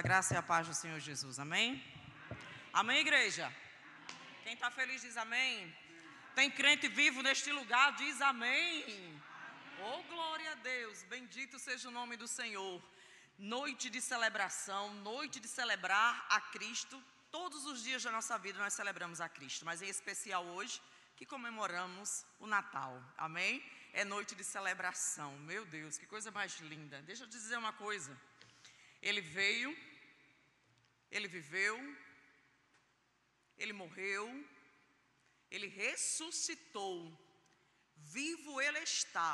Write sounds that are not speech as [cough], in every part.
a graça e a paz do Senhor Jesus. Amém? Amém, igreja? Quem está feliz diz amém. Tem crente vivo neste lugar, diz amém. Oh, glória a Deus. Bendito seja o nome do Senhor. Noite de celebração, noite de celebrar a Cristo. Todos os dias da nossa vida nós celebramos a Cristo, mas em especial hoje, que comemoramos o Natal. Amém? É noite de celebração. Meu Deus, que coisa mais linda. Deixa eu te dizer uma coisa. Ele veio, ele viveu, ele morreu, ele ressuscitou, vivo ele está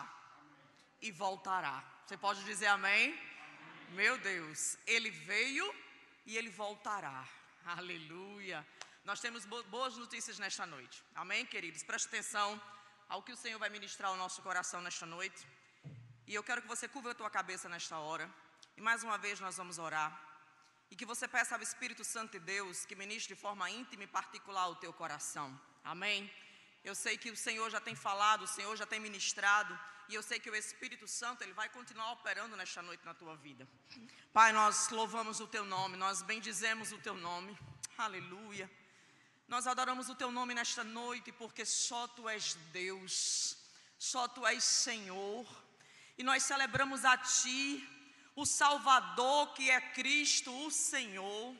e voltará. Você pode dizer amém? Meu Deus, ele veio e ele voltará. Aleluia. Nós temos boas notícias nesta noite. Amém, queridos? Preste atenção ao que o Senhor vai ministrar ao nosso coração nesta noite. E eu quero que você curva a tua cabeça nesta hora. E mais uma vez nós vamos orar. E que você peça ao Espírito Santo de Deus que ministre de forma íntima e particular o teu coração. Amém? Eu sei que o Senhor já tem falado, o Senhor já tem ministrado. E eu sei que o Espírito Santo, ele vai continuar operando nesta noite na tua vida. Pai, nós louvamos o teu nome, nós bendizemos o teu nome. Aleluia. Nós adoramos o teu nome nesta noite, porque só tu és Deus, só tu és Senhor. E nós celebramos a ti o Salvador que é Cristo, o Senhor.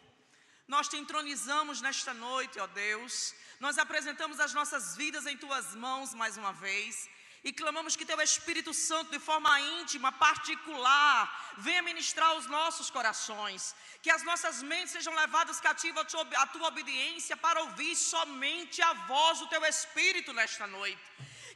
Nós te entronizamos nesta noite, ó Deus. Nós apresentamos as nossas vidas em tuas mãos mais uma vez. E clamamos que teu Espírito Santo, de forma íntima, particular, venha ministrar os nossos corações. Que as nossas mentes sejam levadas cativas à tua obediência para ouvir somente a voz do teu Espírito nesta noite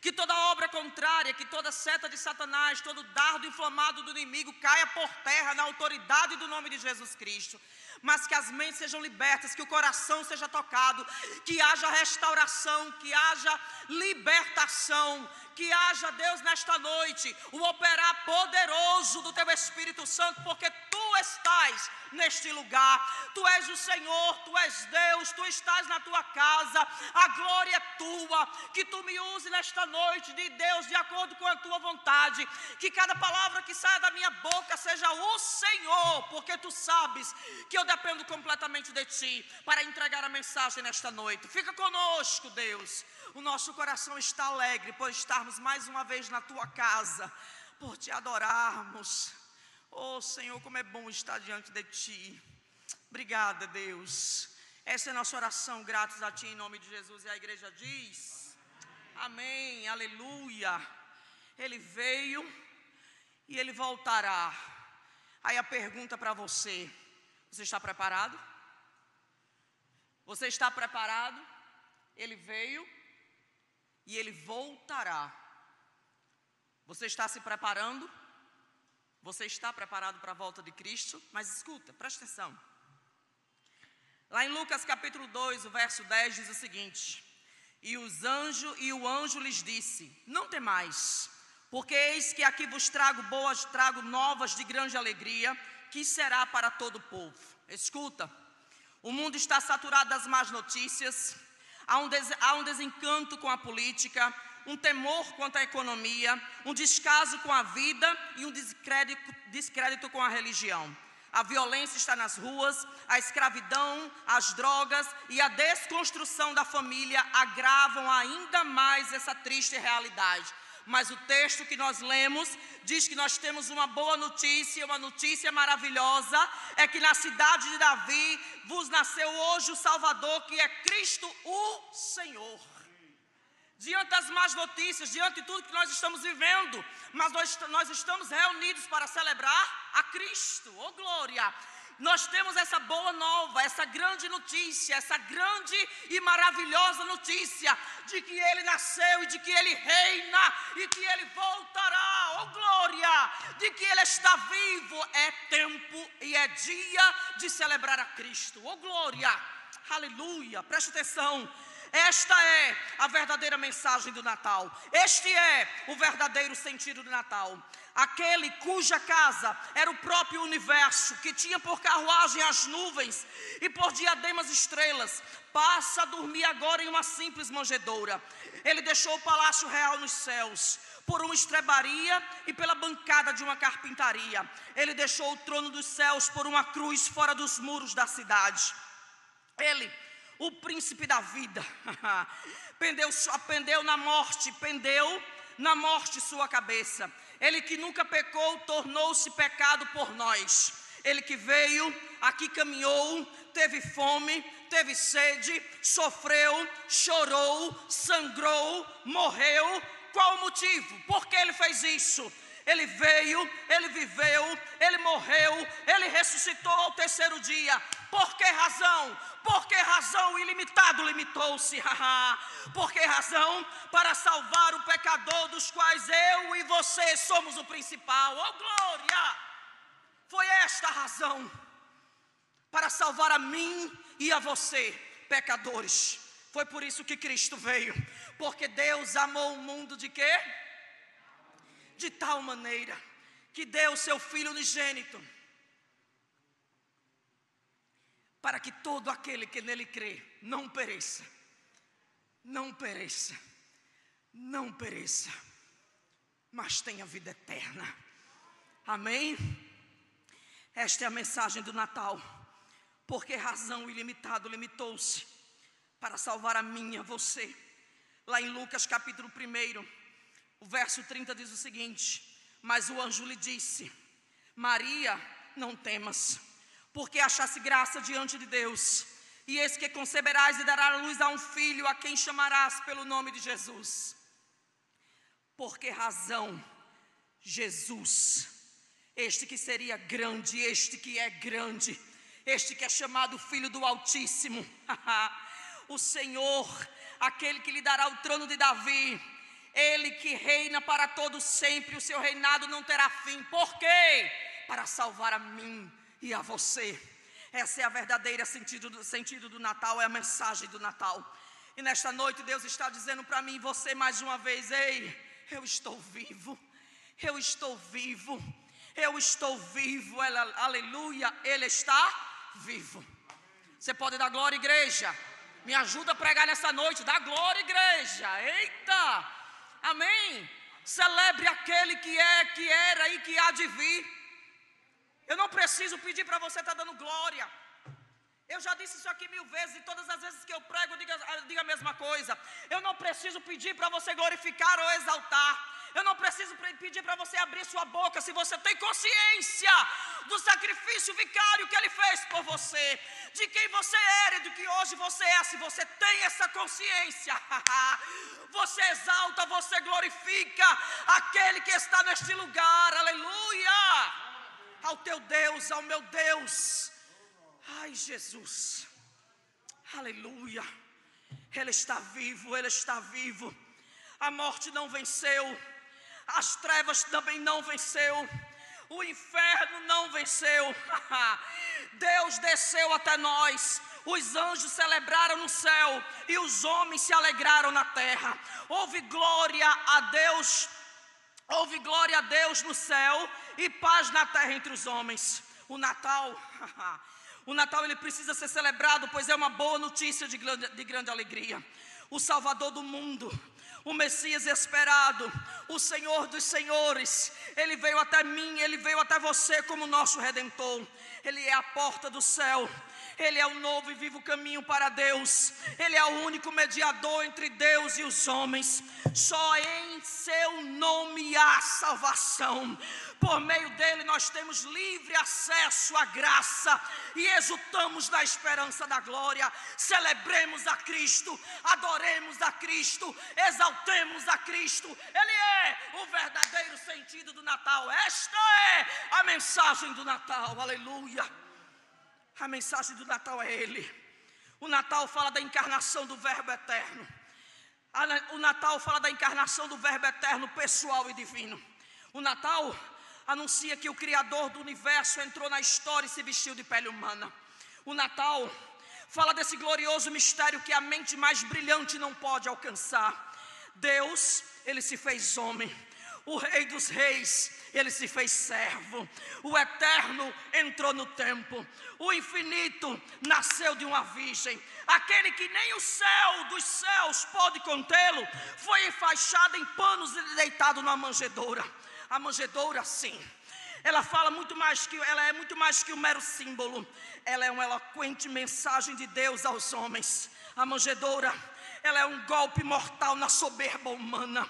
que toda obra contrária, que toda seta de Satanás, todo dardo inflamado do inimigo caia por terra na autoridade do nome de Jesus Cristo. Mas que as mentes sejam libertas, que o coração seja tocado, que haja restauração, que haja libertação, que haja, Deus, nesta noite, o operar poderoso do Teu Espírito Santo, porque Tu estás neste lugar, Tu és o Senhor, Tu és Deus, Tu estás na Tua casa, a glória é Tua, que Tu me use nesta noite, de Deus, de acordo com a Tua vontade, que cada palavra que saia da minha boca seja o Senhor, porque Tu sabes que eu dependo completamente de Ti para entregar a mensagem nesta noite. Fica conosco, Deus. O nosso coração está alegre por estarmos mais uma vez na tua casa, por te adorarmos. Oh Senhor, como é bom estar diante de ti. Obrigada, Deus. Essa é a nossa oração, gratos a ti em nome de Jesus. E a igreja diz: Amém, aleluia. Ele veio e ele voltará. Aí a pergunta para você: Você está preparado? Você está preparado? Ele veio e ele voltará. Você está se preparando? Você está preparado para a volta de Cristo? Mas escuta, presta atenção. Lá em Lucas capítulo 2, o verso 10 diz o seguinte: E os anjos e o anjo lhes disse: Não temais, porque eis que aqui vos trago boas, trago novas de grande alegria, que será para todo o povo. Escuta, o mundo está saturado das más notícias, há um, des, há um desencanto com a política, um temor quanto à economia, um descaso com a vida e um descrédito, descrédito com a religião. A violência está nas ruas, a escravidão, as drogas e a desconstrução da família agravam ainda mais essa triste realidade. Mas o texto que nós lemos diz que nós temos uma boa notícia, uma notícia maravilhosa: é que na cidade de Davi vos nasceu hoje o Salvador, que é Cristo o Senhor. Diante das más notícias, diante de tudo que nós estamos vivendo, mas nós, nós estamos reunidos para celebrar a Cristo, oh glória! nós temos essa boa nova, essa grande notícia, essa grande e maravilhosa notícia de que Ele nasceu e de que Ele reina e que Ele voltará, oh glória, de que Ele está vivo. É tempo e é dia de celebrar a Cristo, oh glória, aleluia, preste atenção. Esta é a verdadeira mensagem do Natal. Este é o verdadeiro sentido do Natal aquele cuja casa era o próprio universo, que tinha por carruagem as nuvens e por diademas estrelas, passa a dormir agora em uma simples manjedoura. Ele deixou o palácio real nos céus, por uma estrebaria e pela bancada de uma carpintaria. Ele deixou o trono dos céus por uma cruz fora dos muros da cidade. Ele, o príncipe da vida, [laughs] pendeu, pendeu na morte, pendeu na morte sua cabeça. Ele que nunca pecou, tornou-se pecado por nós. Ele que veio, aqui caminhou, teve fome, teve sede, sofreu, chorou, sangrou, morreu. Qual o motivo? Por que ele fez isso? Ele veio, ele viveu, ele morreu, ele ressuscitou ao terceiro dia. Por que razão? Por que razão ilimitado limitou-se? Por que razão? Para salvar o pecador dos quais eu e você somos o principal. Oh glória! Foi esta a razão para salvar a mim e a você, pecadores. Foi por isso que Cristo veio, porque Deus amou o mundo de quê? De tal maneira que deu seu filho unigênito para que todo aquele que nele crê não pereça, não pereça, não pereça, mas tenha vida eterna. Amém? Esta é a mensagem do Natal. Porque razão ilimitado limitou-se para salvar a minha, você. Lá em Lucas capítulo 1, o verso 30 diz o seguinte: Mas o anjo lhe disse: Maria, não temas porque achasse graça diante de Deus. E eis que conceberás e darás luz a um filho, a quem chamarás pelo nome de Jesus. Por que razão? Jesus, este que seria grande, este que é grande, este que é chamado Filho do Altíssimo, [laughs] o Senhor, aquele que lhe dará o trono de Davi, ele que reina para todo sempre, o seu reinado não terá fim. Por quê? Para salvar a mim e a você. Essa é a verdadeira sentido do, sentido do Natal, é a mensagem do Natal. E nesta noite Deus está dizendo para mim você mais uma vez: Ei, eu estou vivo, eu estou vivo, eu estou vivo, ela, aleluia, Ele está vivo. Você pode dar glória, igreja? Me ajuda a pregar nessa noite, dá glória, igreja. Eita, amém. Celebre aquele que é, que era e que há de vir. Eu não preciso pedir para você estar tá dando glória. Eu já disse isso aqui mil vezes, e todas as vezes que eu prego, diga, diga a mesma coisa. Eu não preciso pedir para você glorificar ou exaltar. Eu não preciso pedir para você abrir sua boca se você tem consciência do sacrifício vicário que Ele fez por você, de quem você era e do que hoje você é. Se você tem essa consciência, [laughs] você exalta, você glorifica aquele que está neste lugar. Aleluia! Ao teu Deus, ao meu Deus. Ai, Jesus, aleluia. Ele está vivo, ele está vivo. A morte não venceu, as trevas também não venceu, o inferno não venceu. [laughs] Deus desceu até nós. Os anjos celebraram no céu e os homens se alegraram na terra. Houve glória a Deus Houve glória a Deus no céu e paz na terra entre os homens. O Natal, [laughs] o Natal ele precisa ser celebrado, pois é uma boa notícia de grande, de grande alegria. O Salvador do mundo, o Messias esperado, o Senhor dos Senhores, Ele veio até mim, Ele veio até você como nosso Redentor, Ele é a porta do céu, ele é o novo e vivo caminho para Deus. Ele é o único mediador entre Deus e os homens. Só em seu nome há salvação. Por meio dele nós temos livre acesso à graça e exultamos da esperança da glória. Celebremos a Cristo, adoremos a Cristo, exaltemos a Cristo. Ele é o verdadeiro sentido do Natal. Esta é a mensagem do Natal. Aleluia. A mensagem do Natal é Ele. O Natal fala da encarnação do Verbo eterno. O Natal fala da encarnação do Verbo eterno, pessoal e divino. O Natal anuncia que o Criador do universo entrou na história e se vestiu de pele humana. O Natal fala desse glorioso mistério que a mente mais brilhante não pode alcançar. Deus, ele se fez homem. O Rei dos Reis, ele se fez servo. O Eterno entrou no tempo. O infinito nasceu de uma virgem. Aquele que nem o céu dos céus pode contê-lo, foi enfaixado em panos e deitado numa manjedoura. A manjedoura, sim. Ela fala muito mais que ela é muito mais que um mero símbolo. Ela é uma eloquente mensagem de Deus aos homens. A manjedoura, ela é um golpe mortal na soberba humana.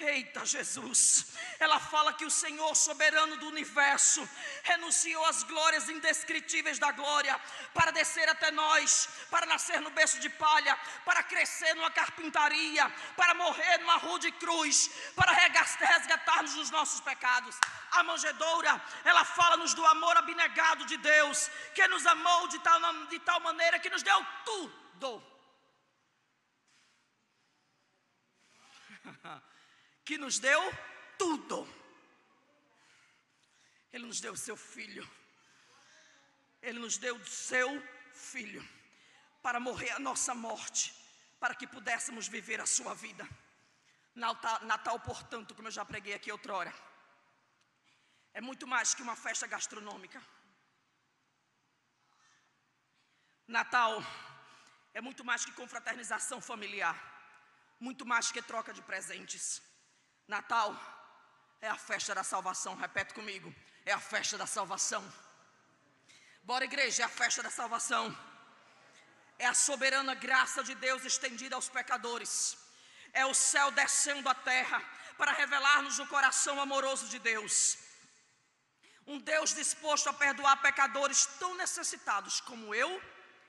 Eita Jesus, ela fala que o Senhor soberano do universo renunciou às glórias indescritíveis da glória para descer até nós, para nascer no berço de palha, para crescer numa carpintaria, para morrer numa rude cruz, para resgatar-nos dos nossos pecados. A manjedoura, ela fala-nos do amor abnegado de Deus, que nos amou de tal, de tal maneira que nos deu tudo. [laughs] que nos deu tudo. Ele nos deu o seu filho. Ele nos deu o seu filho para morrer a nossa morte, para que pudéssemos viver a sua vida. Natal, Natal, portanto, como eu já preguei aqui outrora, é muito mais que uma festa gastronômica. Natal é muito mais que confraternização familiar, muito mais que troca de presentes. Natal é a festa da salvação, repete comigo, é a festa da salvação. Bora, igreja, é a festa da salvação. É a soberana graça de Deus estendida aos pecadores. É o céu descendo à terra para revelar-nos o coração amoroso de Deus. Um Deus disposto a perdoar pecadores tão necessitados como eu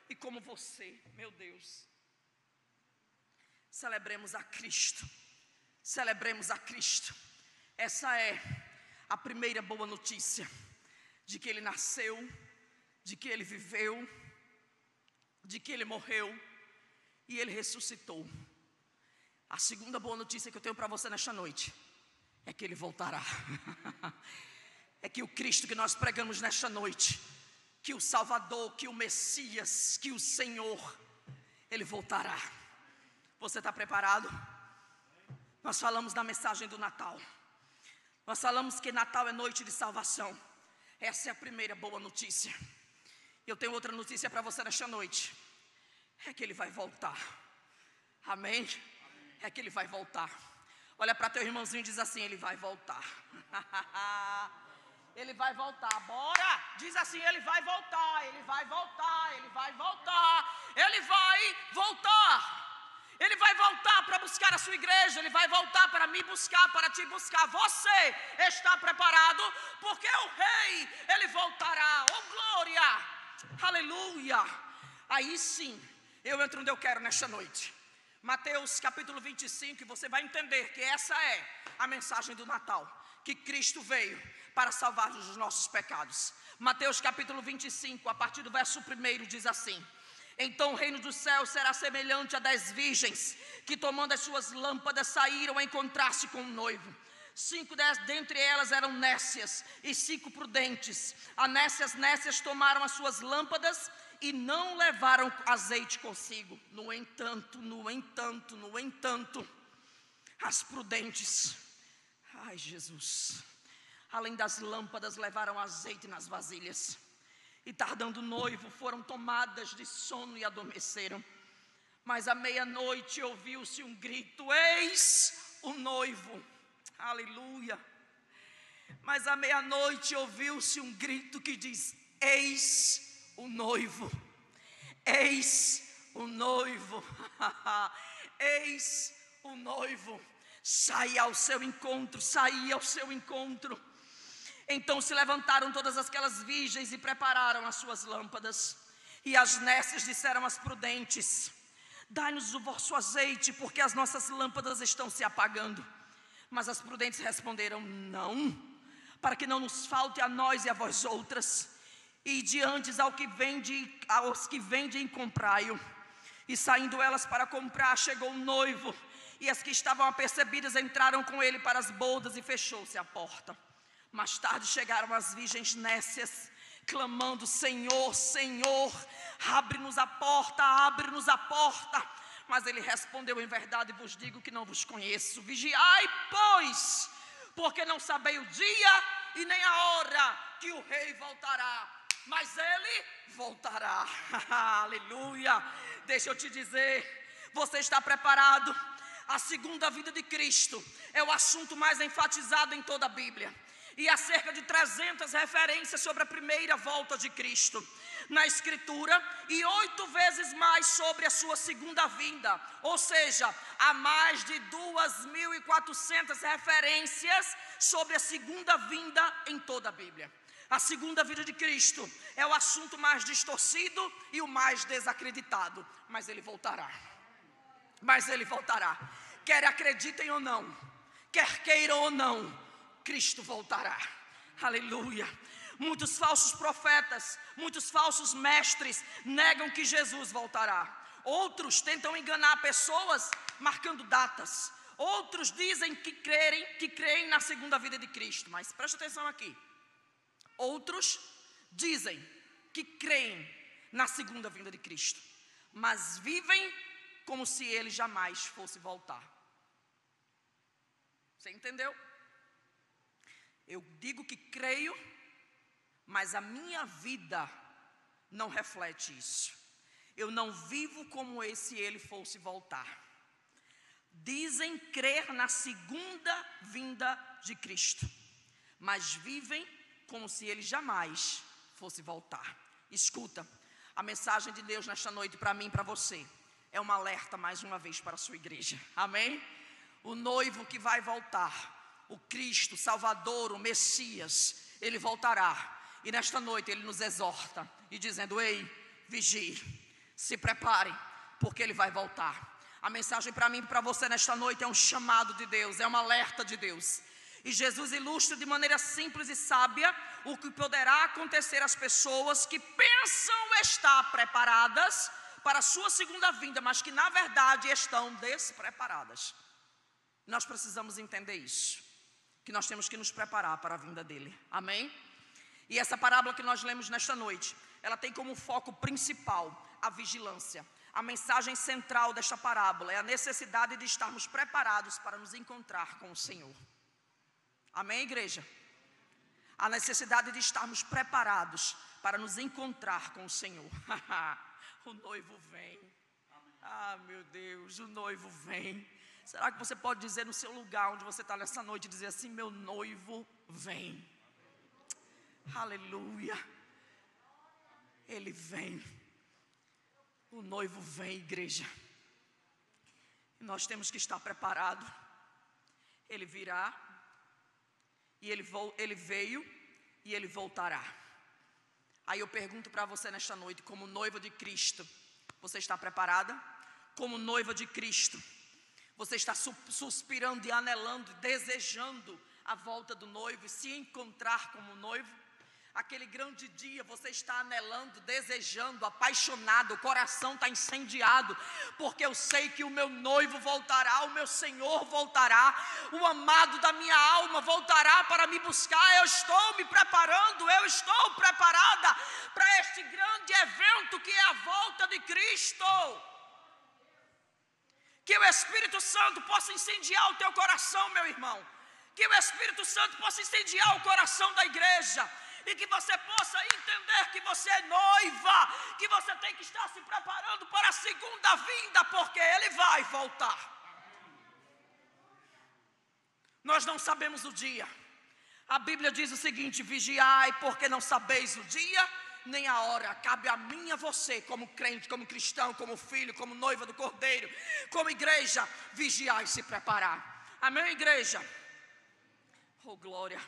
e como você, meu Deus. Celebremos a Cristo Celebremos a Cristo. Essa é a primeira boa notícia de que ele nasceu, de que ele viveu, de que ele morreu e ele ressuscitou. A segunda boa notícia que eu tenho para você nesta noite é que ele voltará. [laughs] é que o Cristo que nós pregamos nesta noite, que o Salvador, que o Messias, que o Senhor, ele voltará. Você está preparado? Nós falamos da mensagem do Natal. Nós falamos que Natal é noite de salvação. Essa é a primeira boa notícia. Eu tenho outra notícia para você nesta noite. É que ele vai voltar. Amém? É que ele vai voltar. Olha para teu irmãozinho e diz assim: Ele vai voltar. [laughs] ele vai voltar. Bora! Diz assim: Ele vai voltar. Ele vai voltar. Ele vai voltar. Ele vai voltar. Ele vai voltar para buscar a sua igreja, ele vai voltar para me buscar, para te buscar. Você está preparado? Porque o rei, ele voltará. Oh glória! Aleluia! Aí sim, eu entro onde eu quero nesta noite. Mateus capítulo 25, e você vai entender que essa é a mensagem do Natal, que Cristo veio para salvar-nos dos nossos pecados. Mateus capítulo 25, a partir do verso 1 diz assim: então o reino dos céus será semelhante a dez virgens que, tomando as suas lâmpadas, saíram a encontrar-se com o noivo. Cinco dentre elas eram nécias e cinco prudentes. A nécias, nécias tomaram as suas lâmpadas e não levaram azeite consigo. No entanto, no entanto, no entanto, as prudentes, ai Jesus, além das lâmpadas, levaram azeite nas vasilhas e tardando noivo, foram tomadas de sono e adormeceram. Mas à meia-noite ouviu-se um grito: Eis o noivo. Aleluia. Mas à meia-noite ouviu-se um grito que diz: Eis o noivo. Eis o noivo. [laughs] Eis o noivo. Saia ao seu encontro, saia ao seu encontro. Então se levantaram todas aquelas virgens e prepararam as suas lâmpadas. E as nécias disseram às prudentes: Dai-nos o vosso azeite, porque as nossas lâmpadas estão se apagando. Mas as prudentes responderam: Não, para que não nos falte a nós e a vós outras. E diante ao que vende, aos que vendem, comprai-o. E saindo elas para comprar, chegou o noivo, e as que estavam apercebidas entraram com ele para as bodas, e fechou-se a porta. Mais tarde chegaram as virgens nécias, clamando: Senhor, Senhor, abre-nos a porta, abre-nos a porta. Mas ele respondeu: Em verdade vos digo que não vos conheço. Vigiai, pois, porque não sabei o dia e nem a hora que o rei voltará, mas ele voltará. [laughs] Aleluia. Deixa eu te dizer, você está preparado? A segunda vida de Cristo é o assunto mais enfatizado em toda a Bíblia. E há cerca de 300 referências sobre a primeira volta de Cristo na Escritura e oito vezes mais sobre a sua segunda vinda. Ou seja, há mais de 2.400 referências sobre a segunda vinda em toda a Bíblia. A segunda vida de Cristo é o assunto mais distorcido e o mais desacreditado, mas ele voltará. Mas ele voltará. Quer acreditem ou não, quer queiram ou não, Cristo voltará. Aleluia. Muitos falsos profetas, muitos falsos mestres negam que Jesus voltará. Outros tentam enganar pessoas marcando datas. Outros dizem que creem, que creem na segunda vida de Cristo. Mas preste atenção aqui. Outros dizem que creem na segunda vinda de Cristo, mas vivem como se ele jamais fosse voltar. Você entendeu? Eu digo que creio, mas a minha vida não reflete isso. Eu não vivo como se ele fosse voltar. Dizem crer na segunda vinda de Cristo, mas vivem como se ele jamais fosse voltar. Escuta, a mensagem de Deus nesta noite para mim e para você é um alerta mais uma vez para a sua igreja. Amém? O noivo que vai voltar, o Cristo, Salvador, o Messias, ele voltará. E nesta noite ele nos exorta e dizendo: Ei, vigie, se prepare, porque ele vai voltar. A mensagem para mim e para você nesta noite é um chamado de Deus, é um alerta de Deus. E Jesus ilustra de maneira simples e sábia o que poderá acontecer às pessoas que pensam estar preparadas para a sua segunda vinda, mas que na verdade estão despreparadas. Nós precisamos entender isso, que nós temos que nos preparar para a vinda dele. Amém? E essa parábola que nós lemos nesta noite, ela tem como foco principal a vigilância. A mensagem central desta parábola é a necessidade de estarmos preparados para nos encontrar com o Senhor. Amém, igreja? A necessidade de estarmos preparados para nos encontrar com o Senhor. [laughs] o noivo vem. Ah, meu Deus, o noivo vem. Será que você pode dizer no seu lugar onde você está nessa noite, dizer assim: meu noivo vem. Aleluia. Ele vem. O noivo vem, igreja. E nós temos que estar preparados. Ele virá e ele, ele veio e ele voltará. Aí eu pergunto para você nesta noite, como noiva de Cristo, você está preparada? Como noiva de Cristo, você está suspirando e anelando, desejando a volta do noivo e se encontrar como noivo? aquele grande dia, você está anelando, desejando, apaixonado, o coração está incendiado, porque eu sei que o meu noivo voltará, o meu Senhor voltará, o amado da minha alma voltará para me buscar. Eu estou me preparando, eu estou preparada para este grande evento que é a volta de Cristo. Que o Espírito Santo possa incendiar o teu coração, meu irmão. Que o Espírito Santo possa incendiar o coração da igreja e que você possa entender que você é noiva, que você tem que estar se preparando para a segunda vinda, porque Ele vai voltar. Nós não sabemos o dia. A Bíblia diz o seguinte: vigiai, porque não sabeis o dia nem a hora. Cabe a mim e a você, como crente, como cristão, como filho, como noiva do Cordeiro, como igreja, vigiar e se preparar. Amém, igreja? Oh, glória.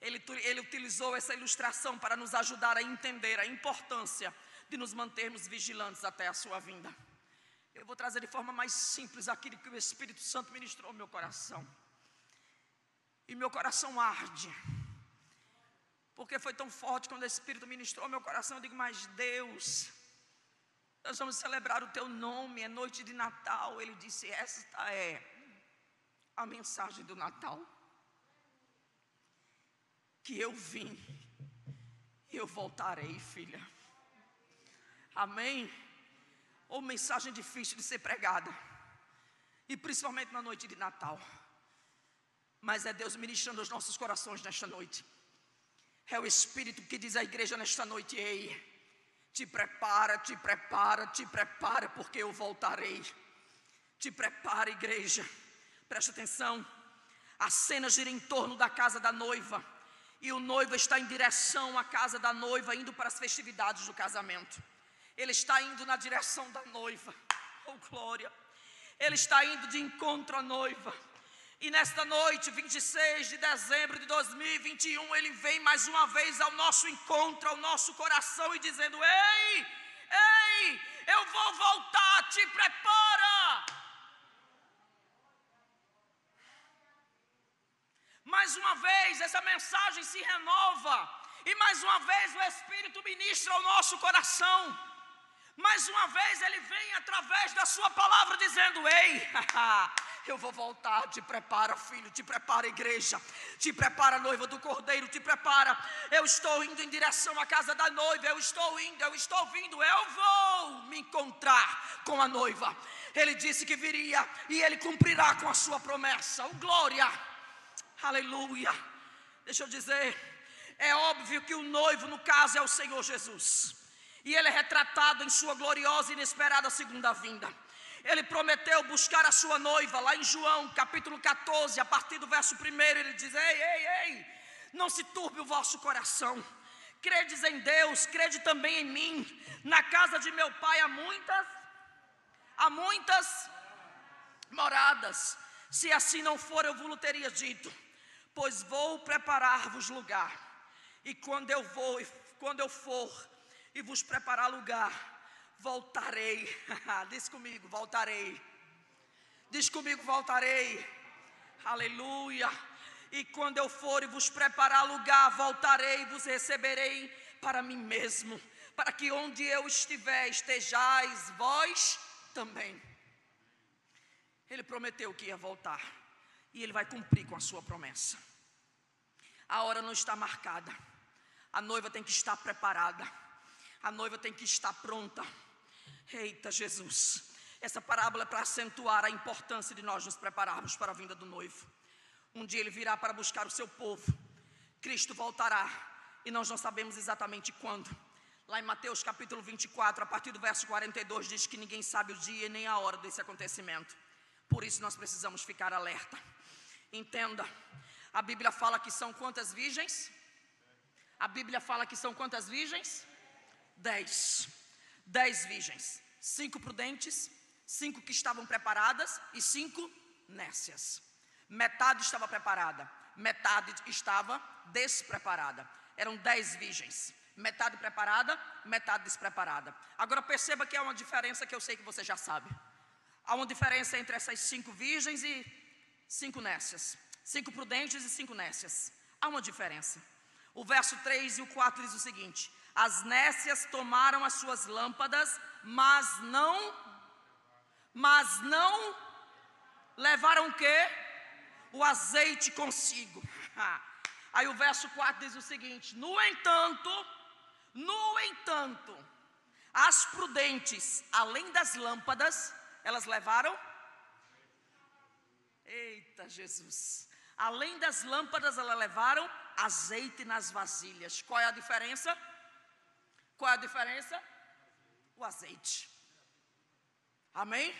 Ele, ele utilizou essa ilustração para nos ajudar a entender a importância de nos mantermos vigilantes até a sua vinda. Eu vou trazer de forma mais simples aquilo que o Espírito Santo ministrou ao meu coração. E meu coração arde. Porque foi tão forte quando o Espírito ministrou meu coração. Eu digo, mas Deus, nós vamos celebrar o teu nome, é noite de Natal. Ele disse: Esta é a mensagem do Natal que eu vim e eu voltarei, filha. Amém? Ou mensagem difícil de ser pregada, e principalmente na noite de Natal. mas é Deus ministrando os nossos corações nesta noite. É o Espírito que diz à igreja nesta noite: Ei, te prepara, te prepara, te prepara, porque eu voltarei. Te prepara, igreja. Preste atenção. A cena gira em torno da casa da noiva. E o noivo está em direção à casa da noiva, indo para as festividades do casamento. Ele está indo na direção da noiva. Oh, glória. Ele está indo de encontro à noiva. E nesta noite, 26 de dezembro de 2021, ele vem mais uma vez ao nosso encontro, ao nosso coração e dizendo: Ei, ei, eu vou voltar, te prepara. Mais uma vez, essa mensagem se renova, e mais uma vez o Espírito ministra ao nosso coração. Mais uma vez ele vem através da sua palavra dizendo: Ei, [laughs] eu vou voltar. Te prepara, filho, te prepara, igreja, te prepara, noiva do cordeiro, te prepara. Eu estou indo em direção à casa da noiva. Eu estou indo, eu estou vindo. Eu vou me encontrar com a noiva. Ele disse que viria e ele cumprirá com a sua promessa. Oh, glória, aleluia. Deixa eu dizer, é óbvio que o noivo, no caso, é o Senhor Jesus e ele é retratado em sua gloriosa e inesperada segunda vinda. Ele prometeu buscar a sua noiva, lá em João capítulo 14, a partir do verso 1, ele diz: Ei, ei, ei, não se turbe o vosso coração, credes em Deus, crede também em mim. Na casa de meu pai há muitas, há muitas moradas. Se assim não for, eu vos teria dito, pois vou preparar-vos lugar. E quando eu vou, quando eu for, e vos preparar lugar, voltarei. [laughs] Diz comigo, voltarei. Diz comigo, voltarei. Aleluia. E quando eu for e vos preparar lugar, voltarei e vos receberei para mim mesmo, para que onde eu estiver, estejais vós também. Ele prometeu que ia voltar, e ele vai cumprir com a sua promessa. A hora não está marcada, a noiva tem que estar preparada a noiva tem que estar pronta. Eita Jesus, essa parábola é para acentuar a importância de nós nos prepararmos para a vinda do noivo. Um dia ele virá para buscar o seu povo, Cristo voltará, e nós não sabemos exatamente quando. Lá em Mateus capítulo 24, a partir do verso 42, diz que ninguém sabe o dia nem a hora desse acontecimento. Por isso nós precisamos ficar alerta. Entenda, a Bíblia fala que são quantas virgens? A Bíblia fala que são quantas virgens? dez. Dez virgens, cinco prudentes, cinco que estavam preparadas e cinco nécias. Metade estava preparada, metade estava despreparada. Eram dez virgens, metade preparada, metade despreparada. Agora perceba que há uma diferença que eu sei que você já sabe. Há uma diferença entre essas cinco virgens e cinco nécias. Cinco prudentes e cinco nécias. Há uma diferença. O verso 3 e o 4 diz o seguinte: as nécias tomaram as suas lâmpadas, mas não mas não levaram o quê? O azeite consigo. Aí o verso 4 diz o seguinte: No entanto, no entanto, as prudentes, além das lâmpadas, elas levaram Eita Jesus. Além das lâmpadas, elas levaram azeite nas vasilhas. Qual é a diferença? Qual é a diferença? O azeite. Amém?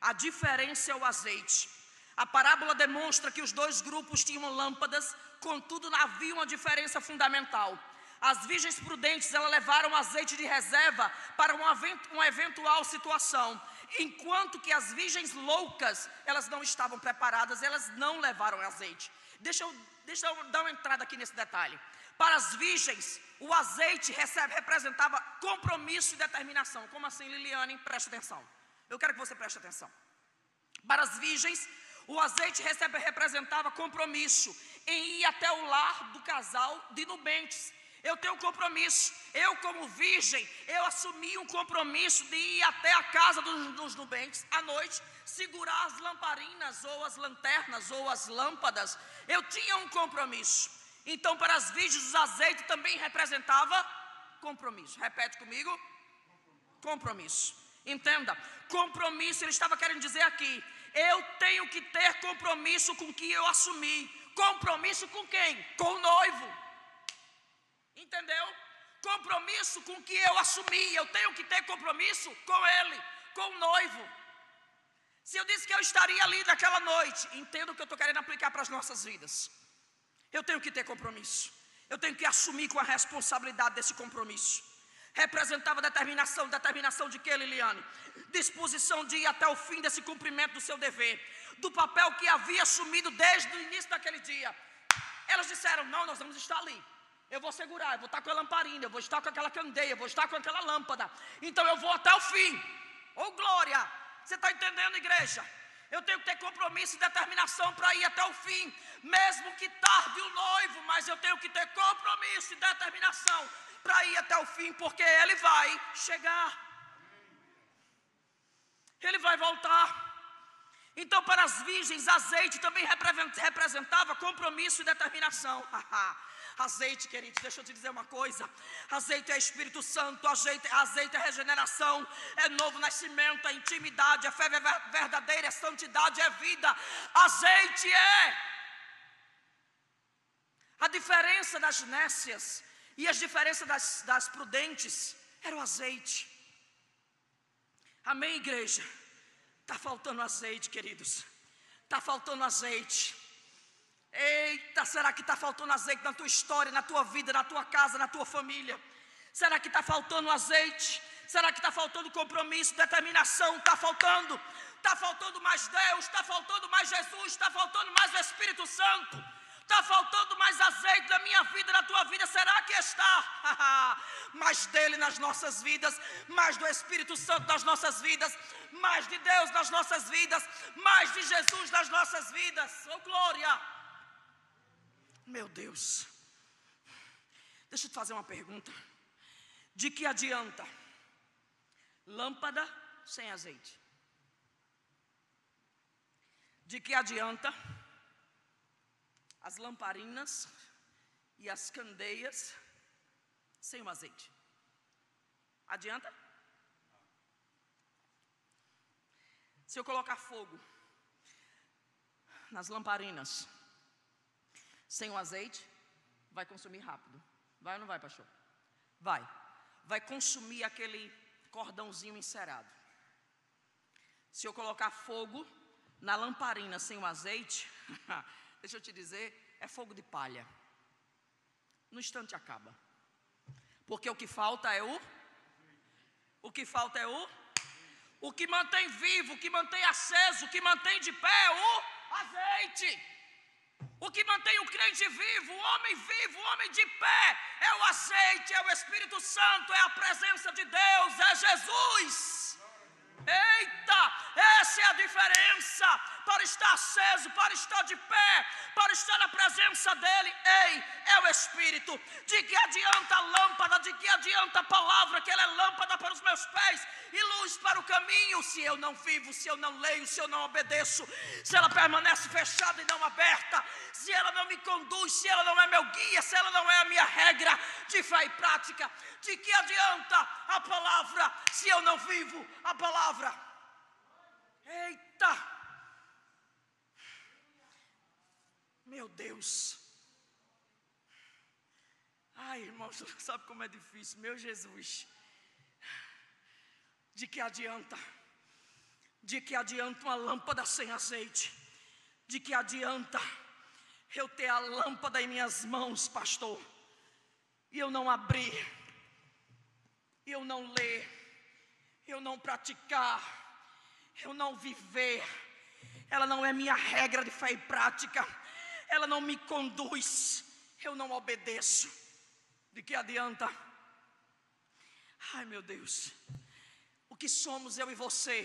A diferença é o azeite. A parábola demonstra que os dois grupos tinham lâmpadas, contudo havia uma diferença fundamental. As virgens prudentes, elas levaram azeite de reserva para uma eventual situação, enquanto que as virgens loucas, elas não estavam preparadas, elas não levaram azeite. Deixa eu, deixa eu dar uma entrada aqui nesse detalhe. Para as virgens, o azeite representava compromisso e determinação. Como assim, Liliane? Preste atenção. Eu quero que você preste atenção. Para as virgens, o azeite representava compromisso em ir até o lar do casal de nubentes. Eu tenho um compromisso. Eu, como virgem, eu assumi um compromisso de ir até a casa dos, dos nubentes à noite, segurar as lamparinas, ou as lanternas, ou as lâmpadas. Eu tinha um compromisso. Então, para as virgens, o azeite também representava compromisso. Repete comigo: compromisso. Entenda, compromisso, ele estava querendo dizer aqui, Eu tenho que ter compromisso com o que eu assumi. Compromisso com quem? Com o noivo. Entendeu? Compromisso com o que eu assumi. Eu tenho que ter compromisso com ele, com o noivo. Se eu disse que eu estaria ali naquela noite, entendo o que eu estou querendo aplicar para as nossas vidas. Eu tenho que ter compromisso. Eu tenho que assumir com a responsabilidade desse compromisso. Representava determinação, determinação de que, Liliane? Disposição de ir até o fim desse cumprimento do seu dever, do papel que havia assumido desde o início daquele dia. Elas disseram: Não, nós vamos estar ali. Eu vou segurar, eu vou estar com a lamparina, eu vou estar com aquela candeia, eu vou estar com aquela lâmpada. Então eu vou até o fim. Oh glória! Você está entendendo, igreja? Eu tenho que ter compromisso e determinação para ir até o fim, mesmo que tarde o noivo, mas eu tenho que ter compromisso e determinação para ir até o fim, porque ele vai chegar. Ele vai voltar. Então, para as virgens, azeite também representava compromisso e determinação. [laughs] Azeite, queridos, deixa eu te dizer uma coisa: azeite é Espírito Santo, azeite, azeite é regeneração, é novo nascimento, é intimidade, é fé verdadeira, é santidade, é vida. Azeite é. A diferença das nécias e as diferenças das, das prudentes era o azeite. Amém, igreja? Está faltando azeite, queridos. Está faltando azeite. Eita, será que está faltando azeite na tua história, na tua vida, na tua casa, na tua família? Será que está faltando azeite? Será que está faltando compromisso, determinação? Está faltando? Está faltando mais Deus? Está faltando mais Jesus? Está faltando mais o Espírito Santo? Está faltando mais azeite na minha vida, na tua vida? Será que está? [laughs] mais dele nas nossas vidas, mais do Espírito Santo nas nossas vidas, mais de Deus nas nossas vidas, mais de Jesus nas nossas vidas. Oh glória! Meu Deus. Deixa eu te fazer uma pergunta. De que adianta lâmpada sem azeite? De que adianta as lamparinas e as candeias sem o azeite? Adianta? Se eu colocar fogo nas lamparinas, sem o azeite, vai consumir rápido. Vai ou não vai, pastor? Vai. Vai consumir aquele cordãozinho encerado. Se eu colocar fogo na lamparina sem o azeite, [laughs] deixa eu te dizer, é fogo de palha. No instante acaba. Porque o que falta é o O que falta é o O que mantém vivo, o que mantém aceso, o que mantém de pé é o azeite. O que mantém o crente vivo, o homem vivo, o homem de pé, é o azeite, é o Espírito Santo, é a presença de Deus, é Jesus. Eita, essa é a diferença para estar aceso, para estar de pé, para estar na presença dEle. Ei, é o Espírito. De que adianta a lâmpada, de que adianta a palavra, que ela é lâmpada para os meus pés e luz para o caminho, se eu não vivo, se eu não leio, se eu não obedeço, se ela permanece fechada e não aberta, se ela não me conduz, se ela não é meu guia, se ela não é a minha regra de fé e prática, de que adianta a palavra se eu não vivo a palavra? Eita! Meu Deus. Ai, irmãos, sabe como é difícil, meu Jesus. De que adianta? De que adianta uma lâmpada sem azeite? De que adianta eu ter a lâmpada em minhas mãos, pastor, e eu não abrir, eu não ler, eu não praticar, eu não viver, ela não é minha regra de fé e prática, ela não me conduz, eu não obedeço. De que adianta? Ai meu Deus, o que somos eu e você,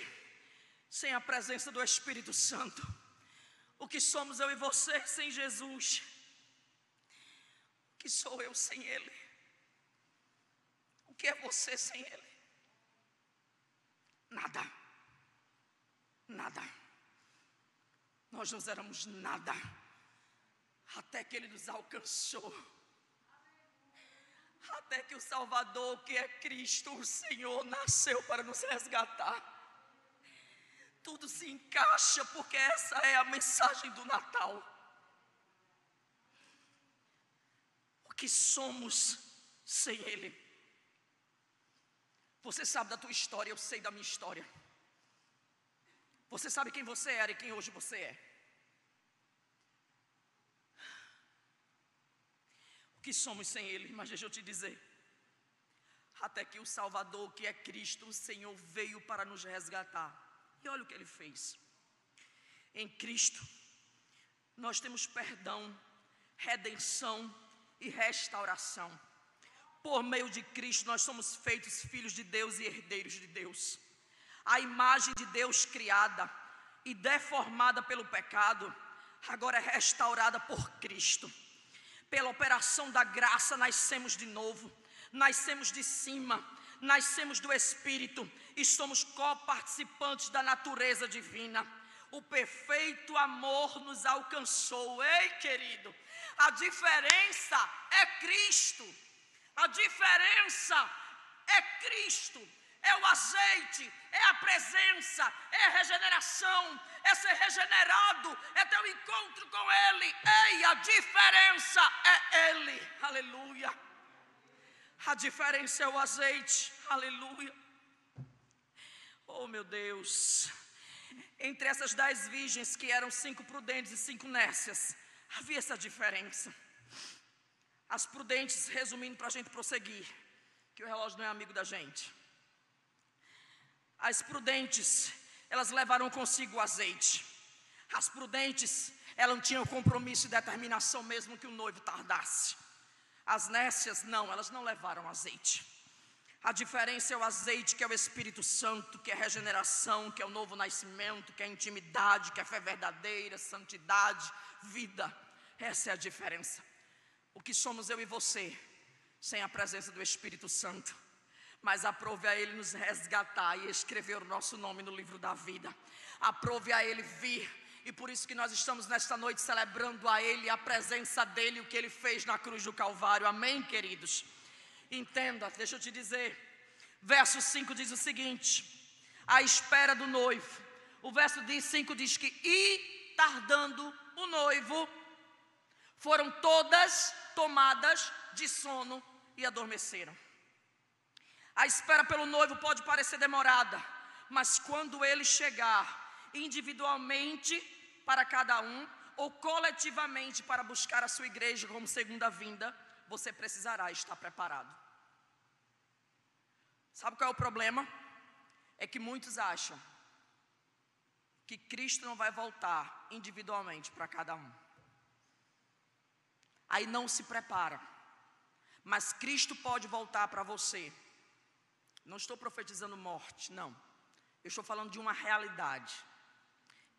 sem a presença do Espírito Santo? O que somos eu e você sem Jesus? O que sou eu sem Ele? O que é você sem Ele? Nada, nada. Nós não éramos nada até que Ele nos alcançou. Até que o Salvador, que é Cristo, o Senhor, nasceu para nos resgatar. tudo se encaixa, porque essa é a mensagem do Natal. O que somos sem Ele? Você sabe da tua história, eu sei da minha história. Você sabe quem você era e quem hoje você é. Que somos sem Ele? Mas deixa eu te dizer. Até que o Salvador, que é Cristo, o Senhor, veio para nos resgatar. E olha o que Ele fez. Em Cristo, nós temos perdão, redenção e restauração. Por meio de Cristo, nós somos feitos filhos de Deus e herdeiros de Deus. A imagem de Deus criada e deformada pelo pecado, agora é restaurada por Cristo. Pela operação da graça, nascemos de novo, nascemos de cima, nascemos do Espírito e somos coparticipantes da natureza divina. O perfeito amor nos alcançou. Ei, querido, a diferença é Cristo. A diferença é Cristo, é o azeite, é a presença, é a regeneração, é ser regenerado, é ter um encontro com Ele. Ei, a diferença é Ele. Aleluia. A diferença é o azeite. Aleluia. Oh, meu Deus. Entre essas dez virgens, que eram cinco prudentes e cinco nécias, havia essa diferença. As prudentes, resumindo para a gente prosseguir, que o relógio não é amigo da gente. As prudentes, elas levaram consigo o azeite. As prudentes, elas tinham compromisso e determinação mesmo que o noivo tardasse. As nécias, não, elas não levaram azeite. A diferença é o azeite, que é o Espírito Santo, que é regeneração, que é o novo nascimento, que é intimidade, que é fé verdadeira, santidade, vida. Essa é a diferença. O que somos eu e você, sem a presença do Espírito Santo. Mas aprove a Ele nos resgatar e escrever o nosso nome no livro da vida. Aprove a Ele vir. E por isso que nós estamos nesta noite celebrando a Ele, a presença dEle, o que Ele fez na cruz do Calvário. Amém, queridos? Entenda, deixa eu te dizer. Verso 5 diz o seguinte: a espera do noivo. O verso 5 diz que, e tardando o noivo, foram todas tomadas de sono e adormeceram. A espera pelo noivo pode parecer demorada, mas quando ele chegar individualmente para cada um ou coletivamente para buscar a sua igreja como segunda vinda, você precisará estar preparado. Sabe qual é o problema? É que muitos acham que Cristo não vai voltar individualmente para cada um aí não se prepara. Mas Cristo pode voltar para você. Não estou profetizando morte, não. Eu estou falando de uma realidade.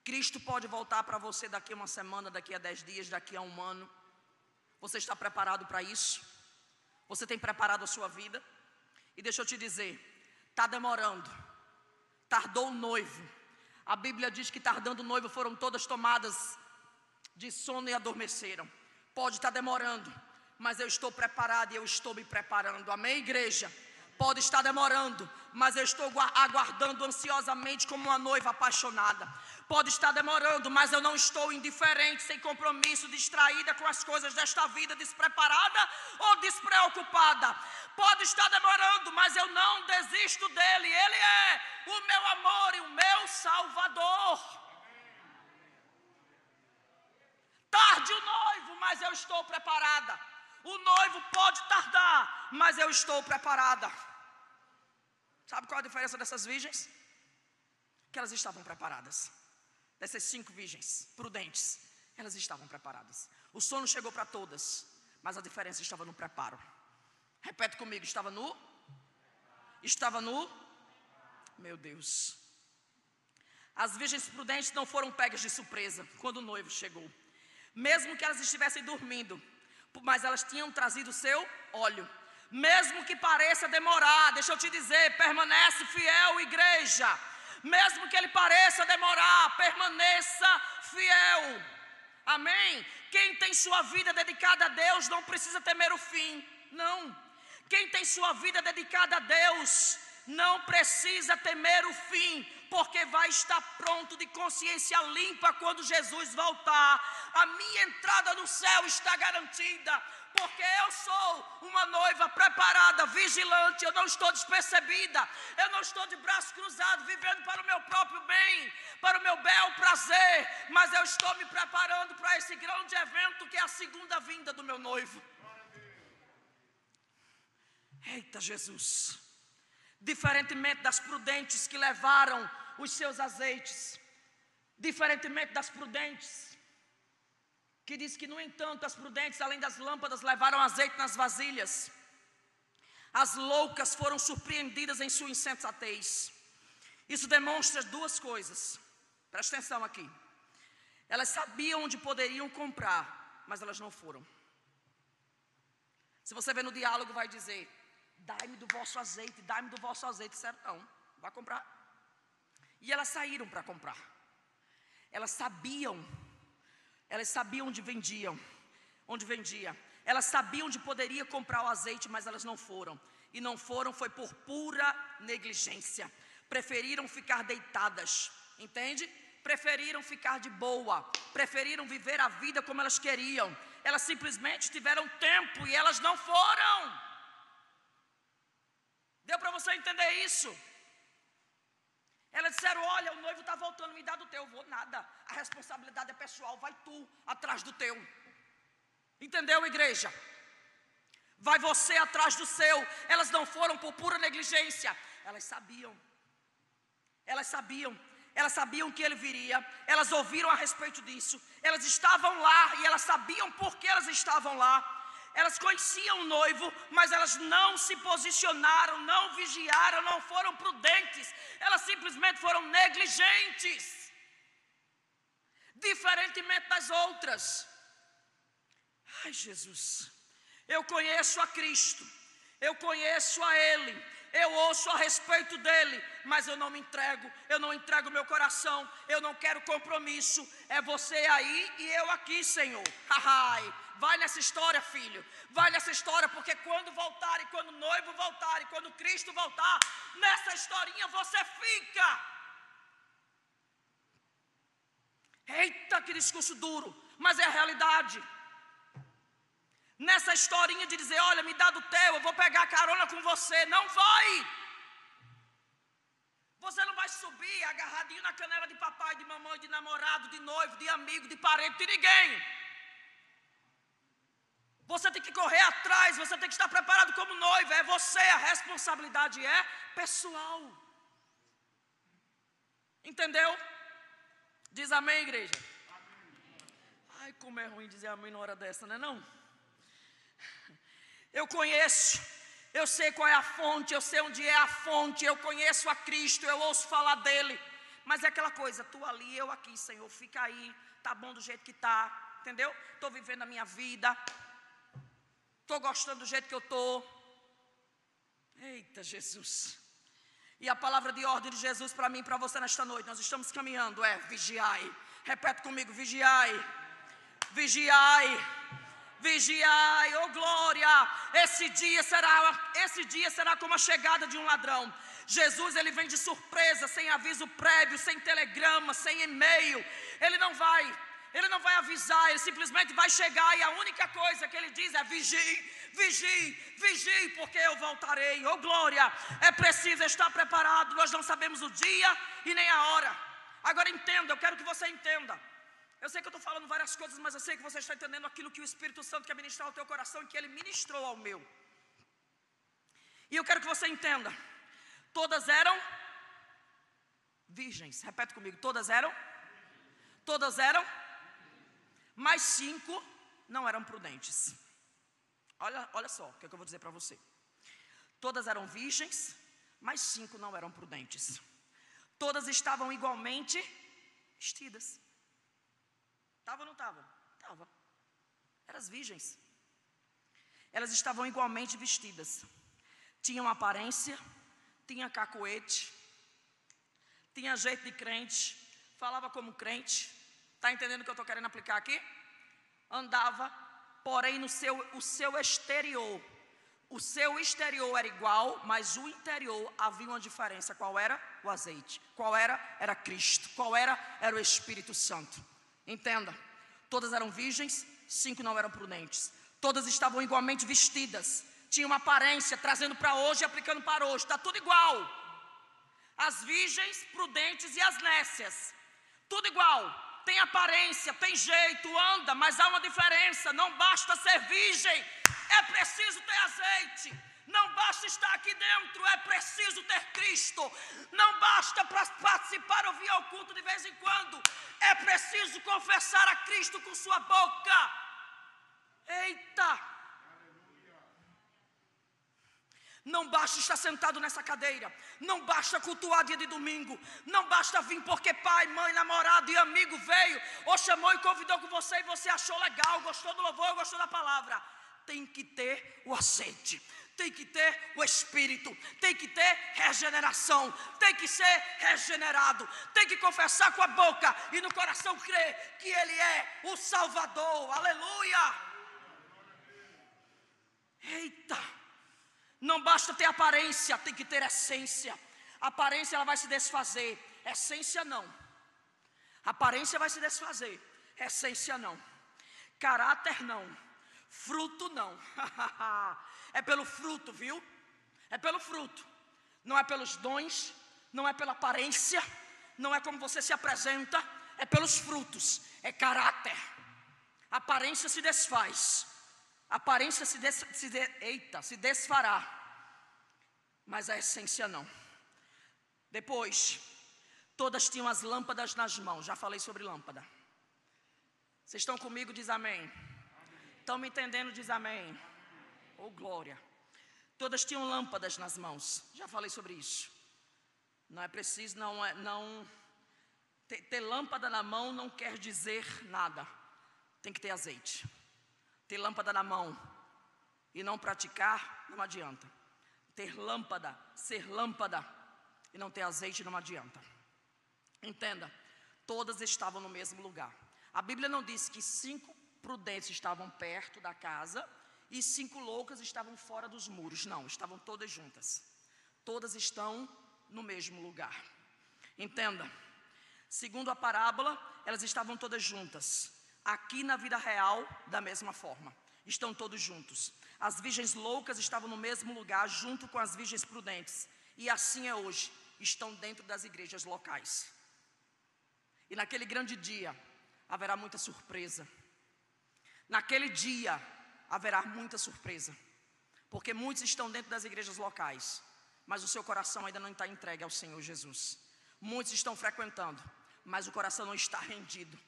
Cristo pode voltar para você daqui a uma semana, daqui a dez dias, daqui a um ano. Você está preparado para isso? Você tem preparado a sua vida? E deixa eu te dizer, está demorando. Tardou o noivo. A Bíblia diz que tardando o noivo foram todas tomadas de sono e adormeceram. Pode estar demorando, mas eu estou preparado e eu estou me preparando. Amém, igreja? Pode estar demorando, mas eu estou aguardando ansiosamente como uma noiva apaixonada. Pode estar demorando, mas eu não estou indiferente, sem compromisso, distraída com as coisas desta vida, despreparada ou despreocupada. Pode estar demorando, mas eu não desisto dele. Ele é o meu amor e o meu salvador. Tarde o noivo, mas eu estou preparada. O noivo pode tardar, mas eu estou preparada. Sabe qual a diferença dessas virgens? Que elas estavam preparadas. Dessas cinco virgens prudentes, elas estavam preparadas. O sono chegou para todas, mas a diferença estava no preparo. Repete comigo: estava no? Estava no? Meu Deus. As virgens prudentes não foram pegas de surpresa quando o noivo chegou mesmo que elas estivessem dormindo, mas elas tinham trazido seu óleo. Mesmo que pareça demorar, deixa eu te dizer, permanece fiel, igreja. Mesmo que ele pareça demorar, permaneça fiel. Amém? Quem tem sua vida dedicada a Deus não precisa temer o fim. Não. Quem tem sua vida dedicada a Deus não precisa temer o fim, porque vai estar pronto de consciência limpa quando Jesus voltar. A minha entrada no céu está garantida, porque eu sou uma noiva preparada, vigilante, eu não estou despercebida, eu não estou de braço cruzado, vivendo para o meu próprio bem, para o meu bel prazer, mas eu estou me preparando para esse grande evento que é a segunda vinda do meu noivo. Eita Jesus! Diferentemente das prudentes que levaram os seus azeites, diferentemente das prudentes que diz que, no entanto, as prudentes, além das lâmpadas, levaram azeite nas vasilhas. As loucas foram surpreendidas em sua insensatez. Isso demonstra duas coisas. Presta atenção aqui. Elas sabiam onde poderiam comprar, mas elas não foram. Se você ver no diálogo, vai dizer: Dai-me do vosso azeite, dai-me do vosso azeite. Certo? Não, vai comprar. E elas saíram para comprar. Elas sabiam elas sabiam onde vendiam, onde vendia. Elas sabiam onde poderia comprar o azeite, mas elas não foram. E não foram foi por pura negligência. Preferiram ficar deitadas, entende? Preferiram ficar de boa, preferiram viver a vida como elas queriam. Elas simplesmente tiveram tempo e elas não foram. Deu para você entender isso? Elas disseram: Olha, o noivo está voltando, me dá do teu. Eu vou nada. A responsabilidade é pessoal, vai tu atrás do teu. Entendeu, igreja? Vai você atrás do seu. Elas não foram por pura negligência. Elas sabiam. Elas sabiam. Elas sabiam que ele viria. Elas ouviram a respeito disso. Elas estavam lá e elas sabiam por que elas estavam lá elas conheciam o noivo, mas elas não se posicionaram, não vigiaram, não foram prudentes, elas simplesmente foram negligentes, diferentemente das outras. Ai, Jesus, eu conheço a Cristo, eu conheço a Ele, eu ouço a respeito dele, mas eu não me entrego, eu não entrego meu coração, eu não quero compromisso. É você aí e eu aqui, Senhor. [laughs] Ai, vai nessa história, filho. Vai nessa história, porque quando voltar e quando o noivo voltar e quando Cristo voltar, nessa historinha você fica. Eita, que discurso duro, mas é a realidade nessa historinha de dizer: olha, me dá do teu, eu vou pegar carona com você. Não vai. Você não vai subir agarradinho na canela de papai, de mamãe, de namorado, de noivo, de amigo, de parente, de ninguém. Você tem que correr atrás, você tem que estar preparado como noivo. É você, a responsabilidade é pessoal. Entendeu? Diz amém, igreja. Ai, como é ruim dizer amém na hora dessa, não é não? Eu conheço, eu sei qual é a fonte, eu sei onde é a fonte, eu conheço a Cristo, eu ouço falar dele. Mas é aquela coisa, tu ali, eu aqui, Senhor, fica aí, tá bom do jeito que tá, entendeu? Estou vivendo a minha vida, estou gostando do jeito que eu estou. Eita Jesus. E a palavra de ordem de Jesus para mim e para você nesta noite, nós estamos caminhando, é vigiai. Repete comigo, vigiai. Vigiai vigiai, oh glória. Esse dia será, esse dia será como a chegada de um ladrão. Jesus ele vem de surpresa, sem aviso prévio, sem telegrama, sem e-mail. Ele não vai, ele não vai avisar, ele simplesmente vai chegar e a única coisa que ele diz é vigie, vigie, vigie, porque eu voltarei. Oh glória! É preciso estar preparado. Nós não sabemos o dia e nem a hora. Agora entenda, eu quero que você entenda. Eu sei que eu estou falando várias coisas, mas eu sei que você está entendendo aquilo que o Espírito Santo quer ministrar ao teu coração e que ele ministrou ao meu. E eu quero que você entenda: todas eram virgens. Repete comigo: todas eram? Todas eram? Mas cinco não eram prudentes. Olha, olha só o que, é que eu vou dizer para você. Todas eram virgens, mas cinco não eram prudentes. Todas estavam igualmente vestidas. Estava ou não estava? Estava. Eram as virgens. Elas estavam igualmente vestidas. Tinham aparência, tinha cacoete, tinha jeito de crente, falava como crente. Está entendendo o que eu estou querendo aplicar aqui? Andava, porém no seu, o seu exterior, O seu exterior era igual, mas o interior havia uma diferença. Qual era? O azeite. Qual era? Era Cristo. Qual era? Era o Espírito Santo. Entenda. Todas eram virgens, cinco não eram prudentes. Todas estavam igualmente vestidas. Tinha uma aparência, trazendo para hoje e aplicando para hoje. Está tudo igual. As virgens, prudentes e as nécias. Tudo igual. Tem aparência, tem jeito, anda, mas há uma diferença. Não basta ser virgem, é preciso ter azeite. Não basta estar aqui dentro, é preciso ter Cristo. Não basta participar ou vir ao culto de vez em quando, é preciso confessar a Cristo com sua boca. Eita! Não basta estar sentado nessa cadeira, não basta cultuar dia de domingo, não basta vir porque pai, mãe, namorado e amigo veio, ou chamou e convidou com você e você achou legal, gostou do louvor, gostou da palavra. Tem que ter o azeite, tem que ter o espírito, tem que ter regeneração, tem que ser regenerado, tem que confessar com a boca e no coração crer que Ele é o Salvador, aleluia. Eita! Não basta ter aparência, tem que ter essência. aparência ela vai se desfazer, essência não. aparência vai se desfazer, essência não. Caráter não. Fruto não. [laughs] é pelo fruto, viu? É pelo fruto. Não é pelos dons, não é pela aparência, não é como você se apresenta, é pelos frutos, é caráter. Aparência se desfaz aparência se, des, se, de, eita, se desfará, mas a essência não. Depois, todas tinham as lâmpadas nas mãos, já falei sobre lâmpada. Vocês estão comigo? Diz amém. Estão me entendendo? Diz amém. Oh glória. Todas tinham lâmpadas nas mãos, já falei sobre isso. Não é preciso, não é, não. Ter, ter lâmpada na mão não quer dizer nada, tem que ter azeite ter lâmpada na mão e não praticar, não adianta. Ter lâmpada, ser lâmpada e não ter azeite não adianta. Entenda, todas estavam no mesmo lugar. A Bíblia não diz que cinco prudentes estavam perto da casa e cinco loucas estavam fora dos muros. Não, estavam todas juntas. Todas estão no mesmo lugar. Entenda, segundo a parábola, elas estavam todas juntas. Aqui na vida real, da mesma forma, estão todos juntos. As virgens loucas estavam no mesmo lugar, junto com as virgens prudentes. E assim é hoje, estão dentro das igrejas locais. E naquele grande dia, haverá muita surpresa. Naquele dia, haverá muita surpresa. Porque muitos estão dentro das igrejas locais, mas o seu coração ainda não está entregue ao Senhor Jesus. Muitos estão frequentando, mas o coração não está rendido.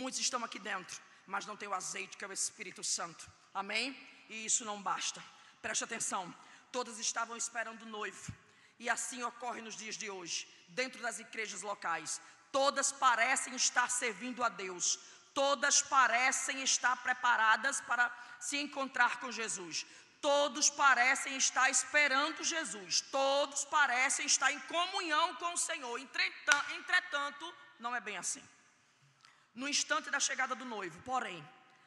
Muitos estão aqui dentro, mas não tem o azeite que é o Espírito Santo. Amém? E isso não basta. Preste atenção. Todas estavam esperando o noivo. E assim ocorre nos dias de hoje, dentro das igrejas locais. Todas parecem estar servindo a Deus. Todas parecem estar preparadas para se encontrar com Jesus. Todos parecem estar esperando Jesus. Todos parecem estar em comunhão com o Senhor. Entretanto, não é bem assim no instante da chegada do noivo. Porém,